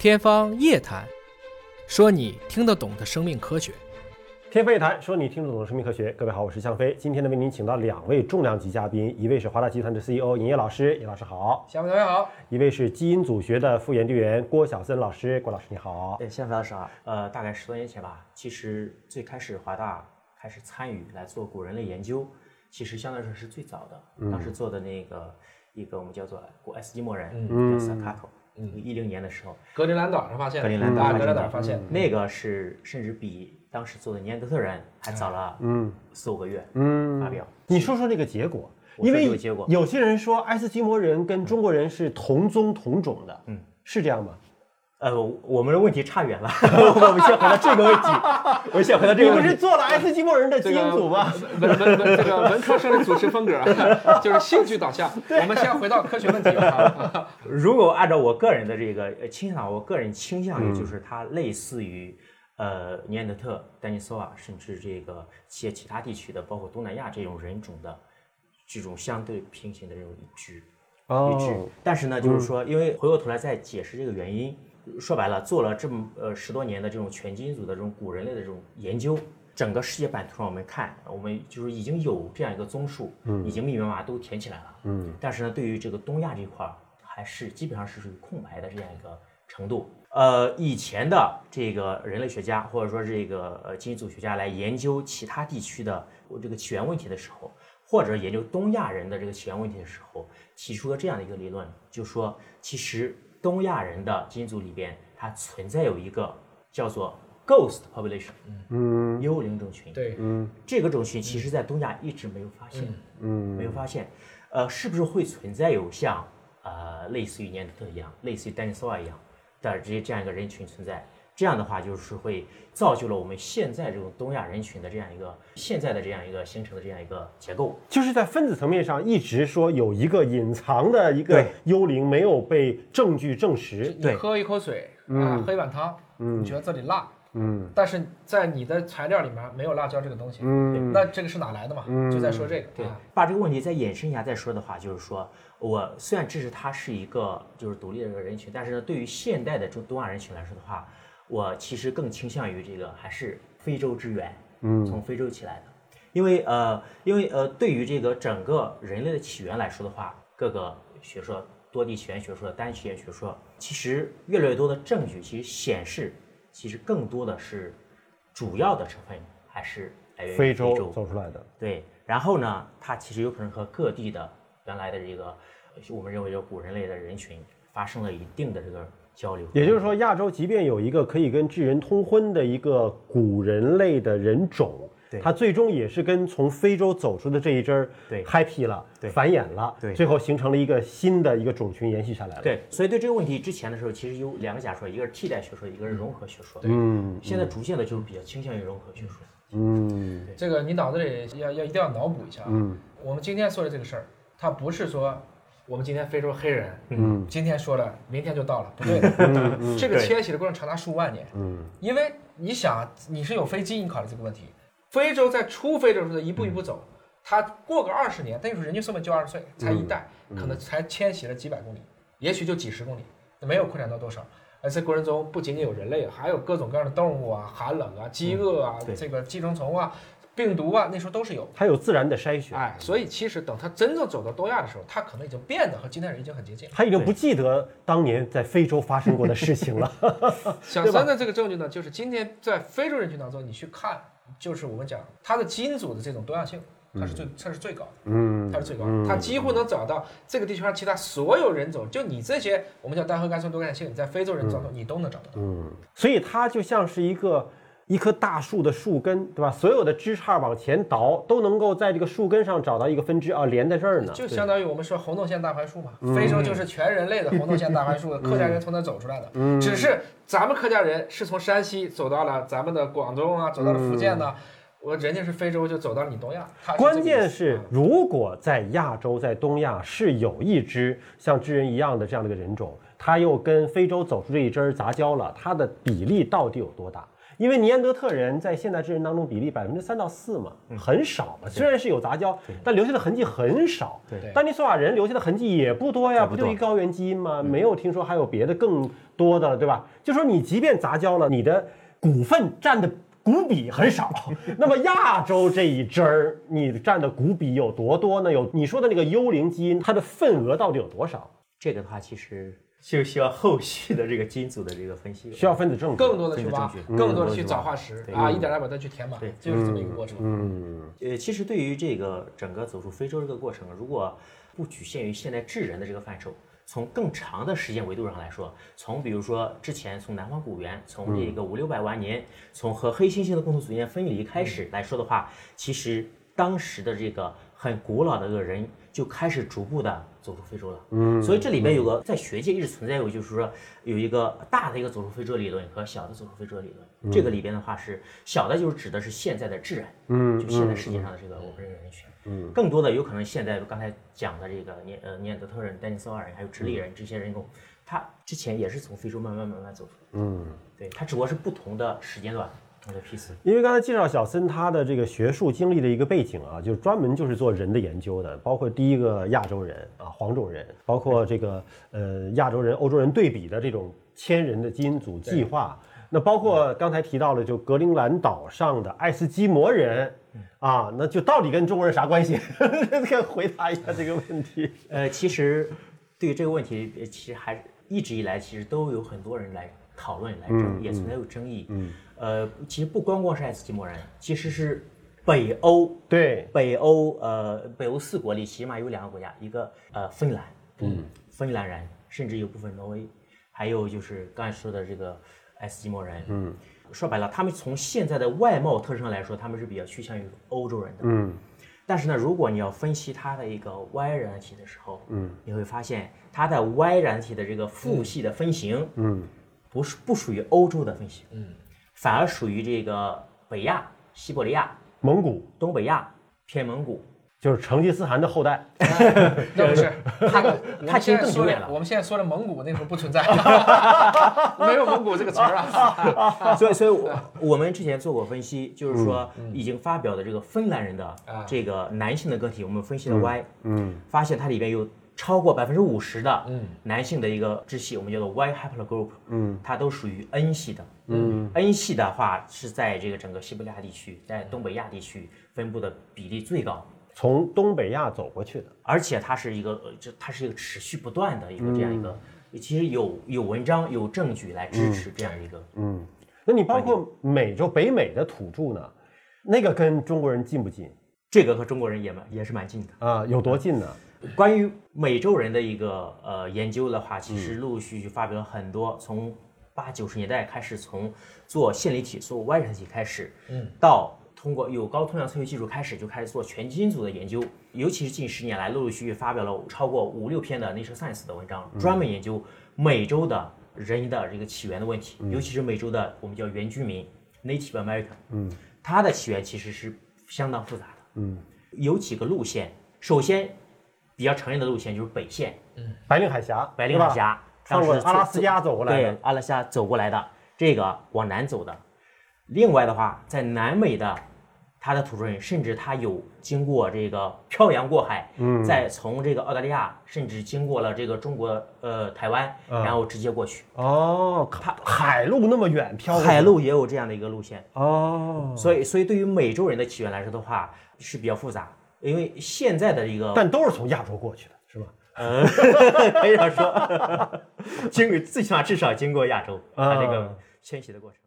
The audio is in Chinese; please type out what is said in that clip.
天方夜谭，说你听得懂的生命科学。天方夜谭，说你听得懂的生命科学。各位好，我是向飞。今天呢，为您请到两位重量级嘉宾，一位是华大集团的 CEO 尹烨老师，尹老师好；向飞同学好。一位是基因组学的副研究员郭晓森老师，郭老师你好。对，向飞老师好。呃，大概十多年前吧，其实最开始华大开始参与来做古人类研究，其实相对来说是最早的。当时做的那个一个我们叫做古爱斯基摩人，叫萨卡托。一零年的时候，格陵兰岛上发现，格陵兰岛格陵兰岛上发现，那个是甚至比当时做的尼安德特人还早了嗯四五个月嗯发表。你说说那个结果，因为有些人说爱斯基摩人跟中国人是同宗同种的，嗯，是这样吗？呃，我们的问题差远了。我们先回到这个问题。我先回到这个问题。你不是做了爱斯基摩人的基因组吗？文文文这个文科生的主持风格 就是兴趣导向。我们先回到科学问题。如果按照我个人的这个倾向，我个人倾向于就是它类似于呃尼安德特、丹尼索瓦，甚至这个一些其他地区的，包括东南亚这种人种的这种相对平行的这种一致一致。但是呢，就是说，因为回过头来再解释这个原因。说白了，做了这么呃十多年的这种全基因组的这种古人类的这种研究，整个世界版图上我们看，我们就是已经有这样一个综述，嗯，已经密密麻麻都填起来了，嗯，但是呢，对于这个东亚这块儿，还是基本上是属于空白的这样一个程度。呃，以前的这个人类学家或者说这个呃基因组学家来研究其他地区的这个起源问题的时候，或者研究东亚人的这个起源问题的时候，提出了这样的一个理论，就说其实。东亚人的基因组里边，它存在有一个叫做 ghost population，嗯，幽灵种群。对，嗯，这个种群其实在东亚一直没有发现，嗯，没有发现。呃，是不是会存在有像呃类似于尼安德特一样，类似于丹尼索瓦一样的这这样一个人群存在？这样的话，就是会造就了我们现在这种东亚人群的这样一个现在的这样一个形成的这样一个结构，就是在分子层面上一直说有一个隐藏的一个幽灵没有被证据证实。对。喝一口水啊，喝一碗汤，你觉得这里辣，嗯，但是在你的材料里面没有辣椒这个东西，嗯，那这个是哪来的嘛？就在说这个，对，把这个问题再延伸一下再说的话，就是说我虽然支持它是一个就是独立的一个人群，但是呢，对于现代的中东亚人群来说的话。我其实更倾向于这个还是非洲之源，嗯，从非洲起来的，因为呃，因为呃，对于这个整个人类的起源来说的话，各个学说、多地起源学说、单起源学说，其实越来越多的证据其实显示，其实更多的是主要的成分还是来源于非洲走出来的。对，然后呢，它其实有可能和各地的原来的这个我们认为叫古人类的人群发生了一定的这个。交流，也就是说，亚洲即便有一个可以跟智人通婚的一个古人类的人种，它最终也是跟从非洲走出的这一支儿对 happy 了，对繁衍了，对，最后形成了一个新的一个种群延续下来了。对，所以对这个问题之前的时候，其实有两个假说，一个是替代学说，一个是融合学说。嗯，现在逐渐的就是比较倾向于融合学说。嗯，这个你脑子里要要一定要脑补一下啊。嗯，我们今天说的这个事儿，它不是说。我们今天非洲黑人，嗯，今天说了，明天就到了，不对的，这个迁徙的过程长达数万年，嗯，因为你想，你是有飞机，你考虑这个问题，非洲在出非洲的时候一步一步走，它过个二十年，那时候人均寿命就二十岁，才一代，可能才迁徙了几百公里，也许就几十公里，没有扩展到多少，而这过程中不仅仅有人类，还有各种各样的动物啊，寒冷啊，饥饿啊，这个寄生虫啊。病毒啊，那时候都是有，它有自然的筛选，哎，所以其实等它真正走到东亚的时候，它可能已经变得和今天人已经很接近，他已经不记得当年在非洲发生过的事情了。小三的这个证据呢，就是今天在非洲人群当中，你去看，就是我们讲它的基因组的这种多样性，它是最它是最高的，嗯，它是最高的，它几乎能找到这个地球上其他所有人种，就你这些我们叫单核苷酸多样性，你在非洲人当中你都能找得到，嗯，所以它就像是一个。一棵大树的树根，对吧？所有的枝杈往前倒，都能够在这个树根上找到一个分支啊，连在这儿呢。就相当于我们说红豆线大槐树嘛，非洲就是全人类的红豆线大槐树，客家人从那走出来的。嗯，只是咱们客家人是从山西走到了咱们的广东啊，走到了福建呢。我人家是非洲，就走到了你东亚。关键是，如果在亚洲，在东亚是有一只像智人一样的这样的一个人种，它又跟非洲走出这一支杂交了，它的比例到底有多大？因为尼安德特人在现代智人当中比例百分之三到四嘛，很少嘛。虽然是有杂交，但留下的痕迹很少。对丹尼索瓦人留下的痕迹也不多呀，不就一高原基因吗？没有听说还有别的更多的了，对吧？就说你即便杂交了，你的股份占的股比很少，那么亚洲这一支儿，你占的股比有多多呢？有你说的那个幽灵基因，它的份额到底有多少？这个的话，其实就需要后续的这个基因组的这个分析。需要分子证据。更多的去挖更多的去找化石对啊，一点点把它去填满对，就是这么一个过程。嗯，呃，其实对于这个整个走出非洲这个过程，如果不局限于现代智人的这个范畴，从更长的时间维度上来说，从比如说之前从南方古猿，从这个五六百万年，从和黑猩猩的共同祖先分离开始来说的话，其实当时的这个很古老的一个人就开始逐步的走出非洲了。嗯，所以这里边有个在学界一直存在有，就是说有一个大的一个走出非洲理论和小的走出非洲理论。这个里边的话是小的，就是指的是现在的智人，嗯，就现在世界上的这个我们这个人群。嗯，更多的有可能现在刚才讲的这个尼呃尼安德特人、丹尼索瓦人还有直立人这些人种，他之前也是从非洲慢慢慢慢走出来。嗯，对，他只不过是不同的时间段。因为刚才介绍小森他的这个学术经历的一个背景啊，就是专门就是做人的研究的，包括第一个亚洲人啊黄种人，包括这个呃亚洲人欧洲人对比的这种千人的基因组计划。那包括刚才提到了，就格陵兰岛上的爱斯基摩人啊，那就到底跟中国人啥关系？可以回答一下这个问题。呃，其实对于这个问题，呃其实还是一直以来其实都有很多人来讨论来争，也存在有争议。嗯，呃，其实不光光是爱斯基摩人，其实是北欧对，北欧呃北欧四国里起码有两个国家，一个呃芬兰，嗯，芬兰人，甚至有部分挪威，还有就是刚才说的这个爱斯基摩人，嗯，说白了，他们从现在的外貌特征来说，他们是比较趋向于欧洲人的，嗯，但是呢，如果你要分析它的一个 Y 染体的时候，嗯，你会发现它的 Y 染体的这个父系的分型，嗯，不是不属于欧洲的分析，嗯，反而属于这个北亚、西伯利亚、蒙古。东北亚、偏蒙古。就是成吉思汗的后代。那不是他，他其实更久远了。我们现在说的蒙古那时候不存在，没有蒙古这个词儿啊。所以，所以我我们之前做过分析，就是说已经发表的这个芬兰人的这个男性的个体，我们分析了 Y，嗯，发现它里边有超过百分之五十的男性的一个支系，我们叫做 Y haplogroup，嗯，它都属于 N 系的，嗯，N 系的话是在这个整个西伯利亚地区，在东北亚地区分布的比例最高。从东北亚走过去的，而且它是一个，呃，这它是一个持续不断的一个这样一个，其实有有文章有证据来支持这样一个，嗯，那你包括美洲北美的土著呢，那个跟中国人近不近？这个和中国人也蛮也是蛮近的。啊？有多近呢？关于美洲人的一个呃研究的话，其实陆陆续续发表了很多，从八九十年代开始，从做线粒体、做 Y 染体开始，嗯，到通过有高通量测序技术开始，就开始做全基因组的研究，尤其是近十年来，陆陆续续发表了超过五六篇的 Nature Science 的文章，专门研究美洲的人的这个起源的问题，尤其是美洲的我们叫原居民 Native American，嗯，它的起源其实是相当复杂的，嗯，有几个路线，首先比较常见的路线就是北线，嗯。白令海峡，白令海峡，当时阿拉斯加走过来的。对，阿拉斯加走过来的，这个往南走的。另外的话，在南美的，它的土著人甚至他有经过这个漂洋过海，嗯，再从这个澳大利亚，甚至经过了这个中国呃台湾，嗯。然后直接过去。哦，海海路那么远漂海路也有这样的一个路线，哦，所以所以对于美洲人的起源来说的话是比较复杂，因为现在的一个但都是从亚洲过去的，是吧？嗯，可以这样说，经过最起码至少经过亚洲，它这个迁徙的过程。